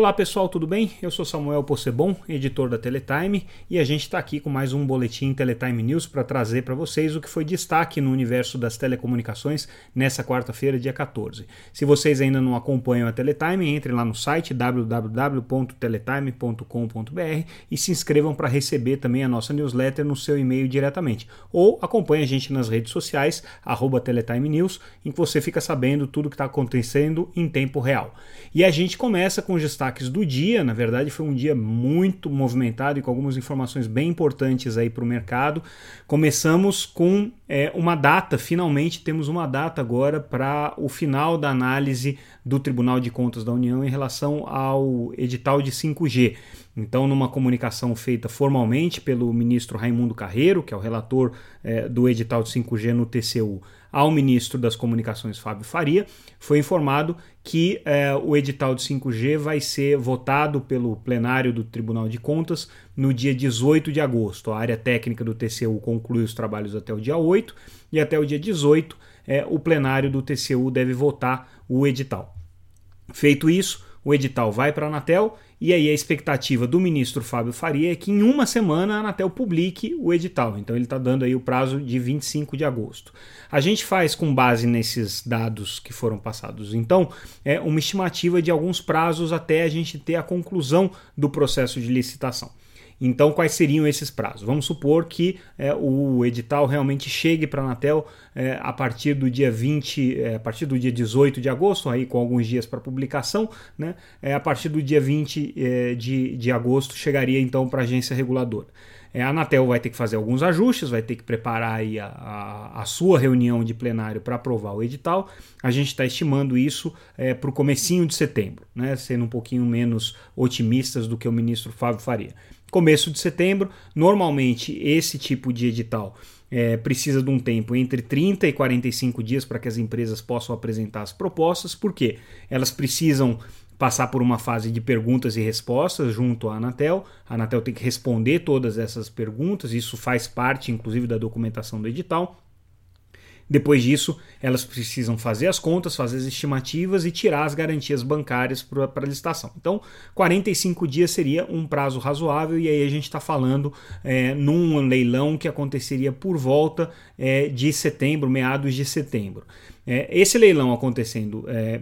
Olá pessoal, tudo bem? Eu sou Samuel Possebon, editor da Teletime, e a gente está aqui com mais um boletim Teletime News para trazer para vocês o que foi destaque no universo das telecomunicações nessa quarta-feira, dia 14. Se vocês ainda não acompanham a Teletime, entre lá no site www.teletime.com.br e se inscrevam para receber também a nossa newsletter no seu e-mail diretamente. Ou acompanhe a gente nas redes sociais, Teletime News, em que você fica sabendo tudo o que está acontecendo em tempo real. E a gente começa com os destaques do dia. Na verdade, foi um dia muito movimentado e com algumas informações bem importantes aí para o mercado. Começamos com é, uma data, finalmente temos uma data agora para o final da análise do Tribunal de Contas da União em relação ao edital de 5G. Então, numa comunicação feita formalmente pelo ministro Raimundo Carreiro, que é o relator é, do edital de 5G no TCU, ao ministro das Comunicações, Fábio Faria, foi informado que é, o edital de 5G vai ser votado pelo plenário do Tribunal de Contas no dia 18 de agosto. A área técnica do TCU conclui os trabalhos até o dia 8 e até o dia 18 é, o plenário do TCU deve votar o edital. Feito isso, o edital vai para a Anatel e aí a expectativa do ministro Fábio Faria é que em uma semana a Anatel publique o edital. Então ele está dando aí o prazo de 25 de agosto. A gente faz com base nesses dados que foram passados. Então é uma estimativa de alguns prazos até a gente ter a conclusão do processo de licitação. Então, quais seriam esses prazos? Vamos supor que é, o edital realmente chegue para a Anatel é, a partir do dia 20, é, a partir do dia 18 de agosto, aí com alguns dias para publicação, né? É, a partir do dia 20 é, de, de agosto chegaria então para a agência reguladora. É, a Anatel vai ter que fazer alguns ajustes, vai ter que preparar a, a, a sua reunião de plenário para aprovar o edital. A gente está estimando isso para o comecinho de setembro, né? sendo um pouquinho menos otimistas do que o ministro Fábio Faria começo de setembro. Normalmente, esse tipo de edital é, precisa de um tempo entre 30 e 45 dias para que as empresas possam apresentar as propostas, porque elas precisam passar por uma fase de perguntas e respostas junto à Anatel. A Anatel tem que responder todas essas perguntas, isso faz parte, inclusive, da documentação do edital. Depois disso, elas precisam fazer as contas, fazer as estimativas e tirar as garantias bancárias para a licitação. Então, 45 dias seria um prazo razoável, e aí a gente está falando é, num leilão que aconteceria por volta é, de setembro, meados de setembro. É, esse leilão acontecendo é,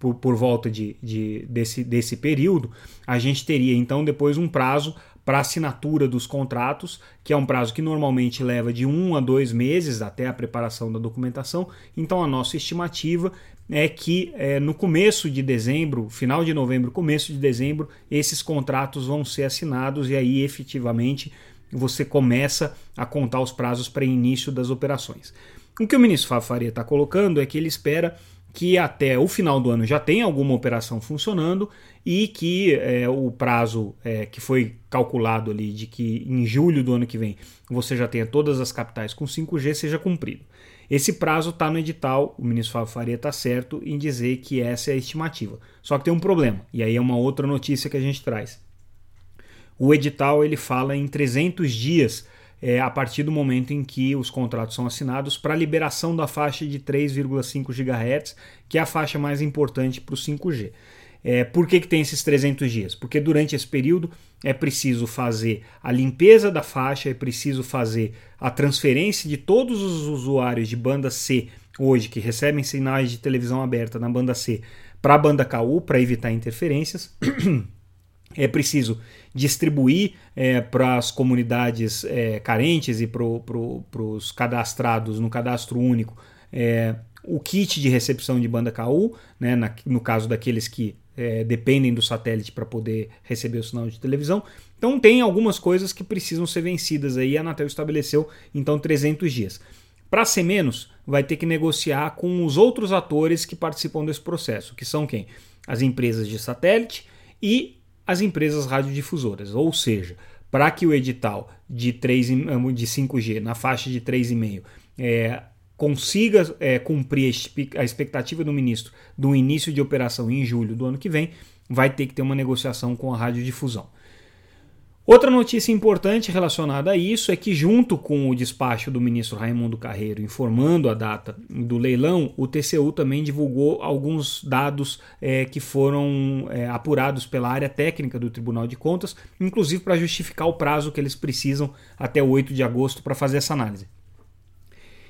por, por, volta de, de, desse, desse período, a gente teria então depois um prazo para assinatura dos contratos, que é um prazo que normalmente leva de um a dois meses até a preparação da documentação. Então, a nossa estimativa é que é, no começo de dezembro, final de novembro, começo de dezembro, esses contratos vão ser assinados e aí efetivamente você começa a contar os prazos para início das operações. O que o ministro Faria está colocando é que ele espera que até o final do ano já tenha alguma operação funcionando e que é, o prazo é, que foi calculado ali de que em julho do ano que vem você já tenha todas as capitais com 5G seja cumprido. Esse prazo está no edital, o ministro Fábio Faria está certo em dizer que essa é a estimativa. Só que tem um problema, e aí é uma outra notícia que a gente traz. O edital ele fala em 300 dias é, a partir do momento em que os contratos são assinados para liberação da faixa de 3,5 GHz, que é a faixa mais importante para o 5G. É, por que, que tem esses 300 dias? Porque durante esse período é preciso fazer a limpeza da faixa, é preciso fazer a transferência de todos os usuários de banda C hoje que recebem sinais de televisão aberta na banda C para a banda KU para evitar interferências. é preciso distribuir é, para as comunidades é, carentes e para pro, os cadastrados no cadastro único é, o kit de recepção de banda KU, né, na, no caso daqueles que é, dependem do satélite para poder receber o sinal de televisão. Então tem algumas coisas que precisam ser vencidas aí. A Anatel estabeleceu então 300 dias. Para ser menos, vai ter que negociar com os outros atores que participam desse processo, que são quem? As empresas de satélite e as empresas radiodifusoras. Ou seja, para que o edital de, 3, de 5G na faixa de 3,5 é, consiga é, cumprir a expectativa do ministro do início de operação em julho do ano que vem, vai ter que ter uma negociação com a radiodifusão. Outra notícia importante relacionada a isso é que, junto com o despacho do ministro Raimundo Carreiro informando a data do leilão, o TCU também divulgou alguns dados é, que foram é, apurados pela área técnica do Tribunal de Contas, inclusive para justificar o prazo que eles precisam até 8 de agosto para fazer essa análise.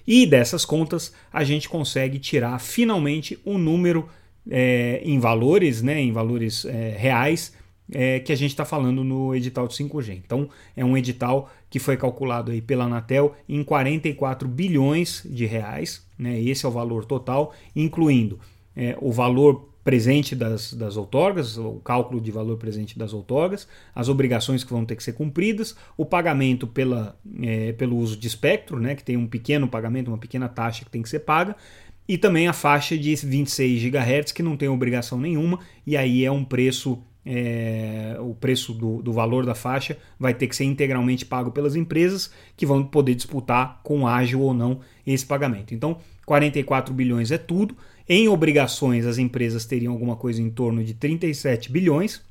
E dessas contas a gente consegue tirar finalmente um número é, em valores, né, em valores é, reais é, que a gente está falando no edital de 5G. Então, é um edital que foi calculado aí pela Anatel em 44 bilhões de reais, né? esse é o valor total, incluindo é, o valor presente das, das outorgas, o cálculo de valor presente das outorgas, as obrigações que vão ter que ser cumpridas, o pagamento pela, é, pelo uso de espectro, né, que tem um pequeno pagamento, uma pequena taxa que tem que ser paga, e também a faixa de 26 GHz, que não tem obrigação nenhuma, e aí é um preço é, o preço do, do, valor da faixa vai ter que ser integralmente pago pelas empresas que vão poder disputar com ágil ou não esse pagamento. Então, 44 bilhões é tudo. Em obrigações, as empresas teriam alguma coisa em torno de 37 bilhões.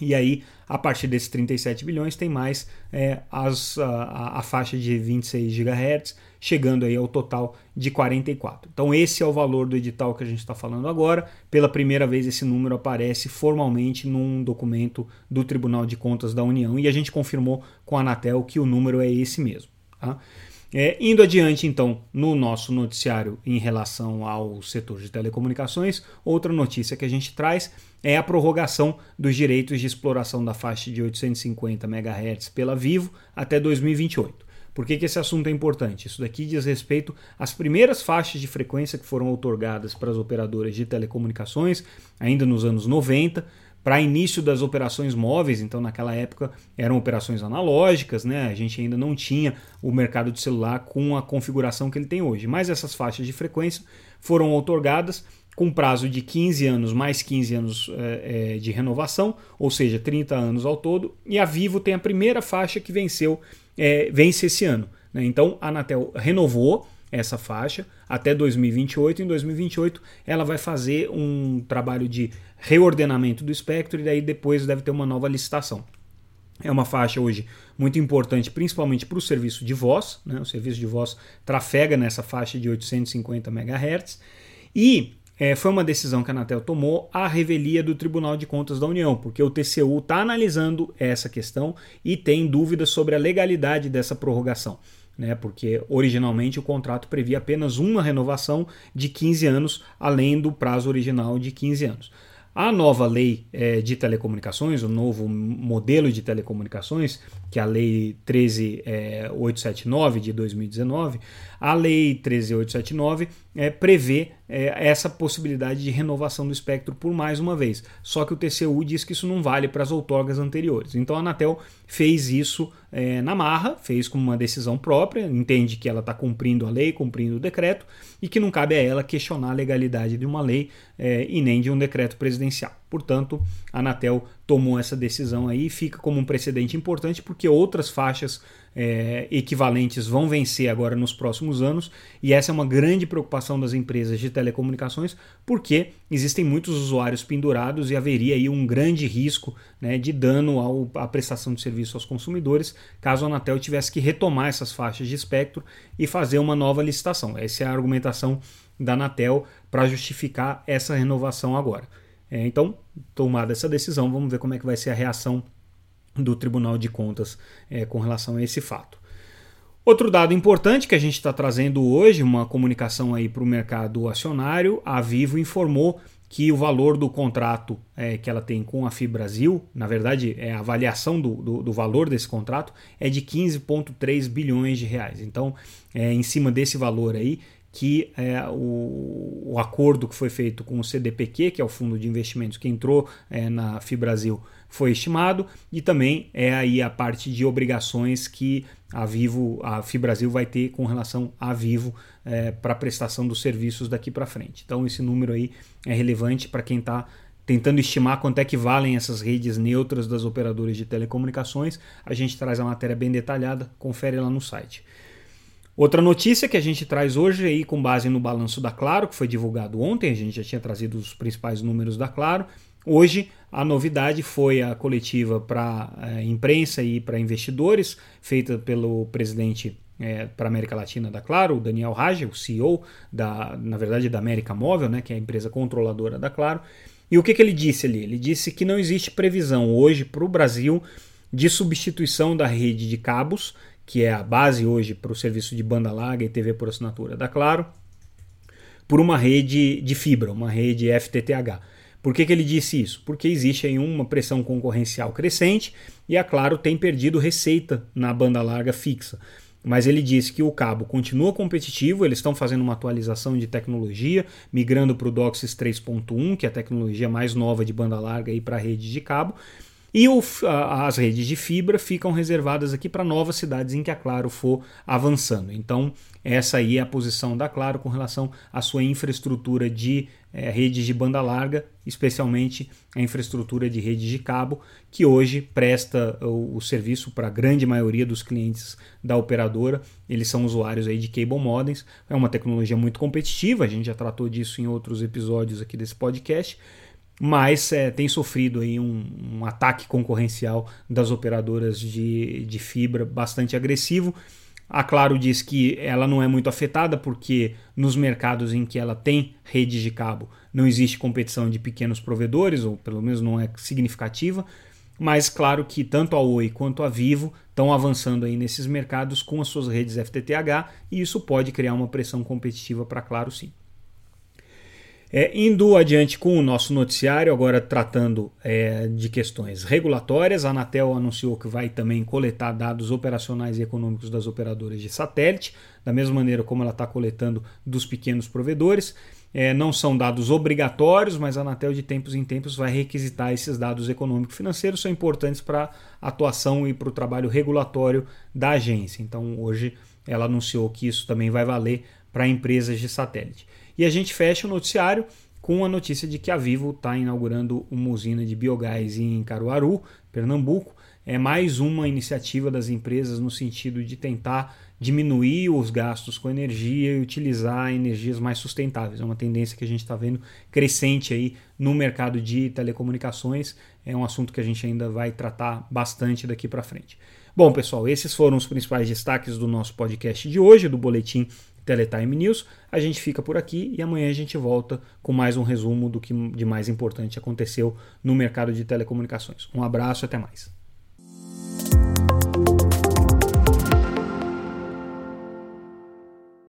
E aí, a partir desses 37 bilhões, tem mais é, as, a, a, faixa de 26 GHz, chegando aí ao total de 44. Então, esse é o valor do edital que a gente está falando agora. Pela primeira vez, esse número aparece formalmente num documento do Tribunal de Contas da União e a gente confirmou com a Anatel que o número é esse mesmo. Tá? É, indo adiante, então, no nosso noticiário em relação ao setor de telecomunicações, outra notícia que a gente traz é a prorrogação dos direitos de exploração da faixa de 850 MHz pela Vivo até 2028. Por que, que esse assunto é importante? Isso daqui diz respeito às primeiras faixas de frequência que foram otorgadas para as operadoras de telecomunicações, ainda nos anos 90 para início das operações móveis, então naquela época eram operações analógicas, né? A gente ainda não tinha o mercado de celular com a configuração que ele tem hoje. Mas essas faixas de frequência foram otorgadas com prazo de 15 anos mais 15 anos é, é, de renovação, ou seja, 30 anos ao todo, e a Vivo tem a primeira faixa que venceu, é, vence esse ano. Né? Então a Anatel renovou essa faixa até 2028. Em 2028, ela vai fazer um trabalho de reordenamento do espectro e daí depois deve ter uma nova licitação. É uma faixa hoje muito importante, principalmente para o serviço de voz. Né? O serviço de voz trafega nessa faixa de 850 MHz. E é, foi uma decisão que a Anatel tomou à revelia do Tribunal de Contas da União, porque o TCU está analisando essa questão e tem dúvidas sobre a legalidade dessa prorrogação né, porque originalmente o contrato previa apenas uma renovação de 15 anos, além do prazo original de 15 anos. A nova lei é, de telecomunicações, o novo modelo de telecomunicações, que é a Lei 13879 é, de 2019, a Lei 13879 é, prevê é, essa possibilidade de renovação do espectro por mais uma vez. Só que o TCU diz que isso não vale para as outorgas anteriores. Então a Anatel fez isso é, na marra, fez como uma decisão própria, entende que ela está cumprindo a lei, cumprindo o decreto e que não cabe a ela questionar a legalidade de uma lei é, e nem de um decreto presidencial. Portanto, a Anatel tomou essa decisão aí e fica como um precedente importante porque outras faixas é, equivalentes vão vencer agora nos próximos anos, e essa é uma grande preocupação das empresas de telecomunicações, porque existem muitos usuários pendurados e haveria aí um grande risco né, de dano ao, à prestação de serviço aos consumidores, caso a Anatel tivesse que retomar essas faixas de espectro e fazer uma nova licitação. Essa é a argumentação da Anatel para justificar essa renovação agora. É, então, tomada essa decisão, vamos ver como é que vai ser a reação do Tribunal de Contas é, com relação a esse fato. Outro dado importante que a gente está trazendo hoje, uma comunicação aí para o mercado acionário, a Vivo informou que o valor do contrato é, que ela tem com a FIBrasil, na verdade, é a avaliação do, do, do valor desse contrato é de 15,3 bilhões de reais. Então, é, em cima desse valor aí, que é, o, o, acordo que foi feito com o CDPQ, que é o fundo de investimentos que entrou é, na FIBrasil, foi estimado, e também é aí a parte de obrigações que a Vivo, a FIBrasil vai ter com relação à Vivo é, para a prestação dos serviços daqui para frente. Então esse número aí é relevante para quem está tentando estimar quanto é que valem essas redes neutras das operadoras de telecomunicações. A gente traz a matéria bem detalhada, confere lá no site. Outra notícia que a gente traz hoje aí com base no balanço da Claro, que foi divulgado ontem, a gente já tinha trazido os principais números da Claro. Hoje a novidade foi a coletiva para a imprensa e para investidores, feita pelo presidente é, para a América Latina da Claro, o Daniel Rage, o CEO da, na verdade, da América Móvel, né, que é a empresa controladora da Claro. E o que, que ele disse ali? Ele disse que não existe previsão hoje para o Brasil de substituição da rede de cabos, que é a base hoje para o serviço de banda larga e TV por assinatura da Claro, por uma rede de fibra, uma rede FTTH. Por que, que ele disse isso? Porque existe aí uma pressão concorrencial crescente e a Claro tem perdido receita na banda larga fixa mas ele disse que o cabo continua competitivo, eles estão fazendo uma atualização de tecnologia, migrando para o DOCSIS 3.1, que é a tecnologia mais nova de banda larga para a rede de cabo, e o, as redes de fibra ficam reservadas aqui para novas cidades em que a Claro for avançando. Então, essa aí é a posição da Claro com relação à sua infraestrutura de é, redes de banda larga, especialmente a infraestrutura de redes de cabo, que hoje presta o, o serviço para a grande maioria dos clientes da operadora. Eles são usuários aí de cable modems. É uma tecnologia muito competitiva, a gente já tratou disso em outros episódios aqui desse podcast mas é, tem sofrido aí um, um, ataque concorrencial das operadoras de, de fibra bastante agressivo. A Claro diz que ela não é muito afetada porque nos mercados em que ela tem redes de cabo não existe competição de pequenos provedores, ou pelo menos não é significativa. Mas claro que tanto a Oi quanto a Vivo estão avançando aí nesses mercados com as suas redes FTTH e isso pode criar uma pressão competitiva para Claro sim. É, indo adiante com o nosso noticiário, agora tratando é, de questões regulatórias, a Anatel anunciou que vai também coletar dados operacionais e econômicos das operadoras de satélite, da mesma maneira como ela está coletando dos pequenos provedores. É, não são dados obrigatórios, mas a Anatel de tempos em tempos vai requisitar esses dados econômico-financeiros, são importantes para a atuação e para o trabalho regulatório da agência. Então hoje ela anunciou que isso também vai valer para empresas de satélite. E a gente fecha o noticiário com a notícia de que a Vivo está inaugurando uma usina de biogás em Caruaru, Pernambuco. É mais uma iniciativa das empresas no sentido de tentar diminuir os gastos com energia e utilizar energias mais sustentáveis. É uma tendência que a gente está vendo crescente aí no mercado de telecomunicações. É um assunto que a gente ainda vai tratar bastante daqui para frente. Bom, pessoal, esses foram os principais destaques do nosso podcast de hoje, do Boletim Teletime News. A gente fica por aqui e amanhã a gente volta com mais um resumo do que de mais importante aconteceu no mercado de telecomunicações. Um abraço e até mais.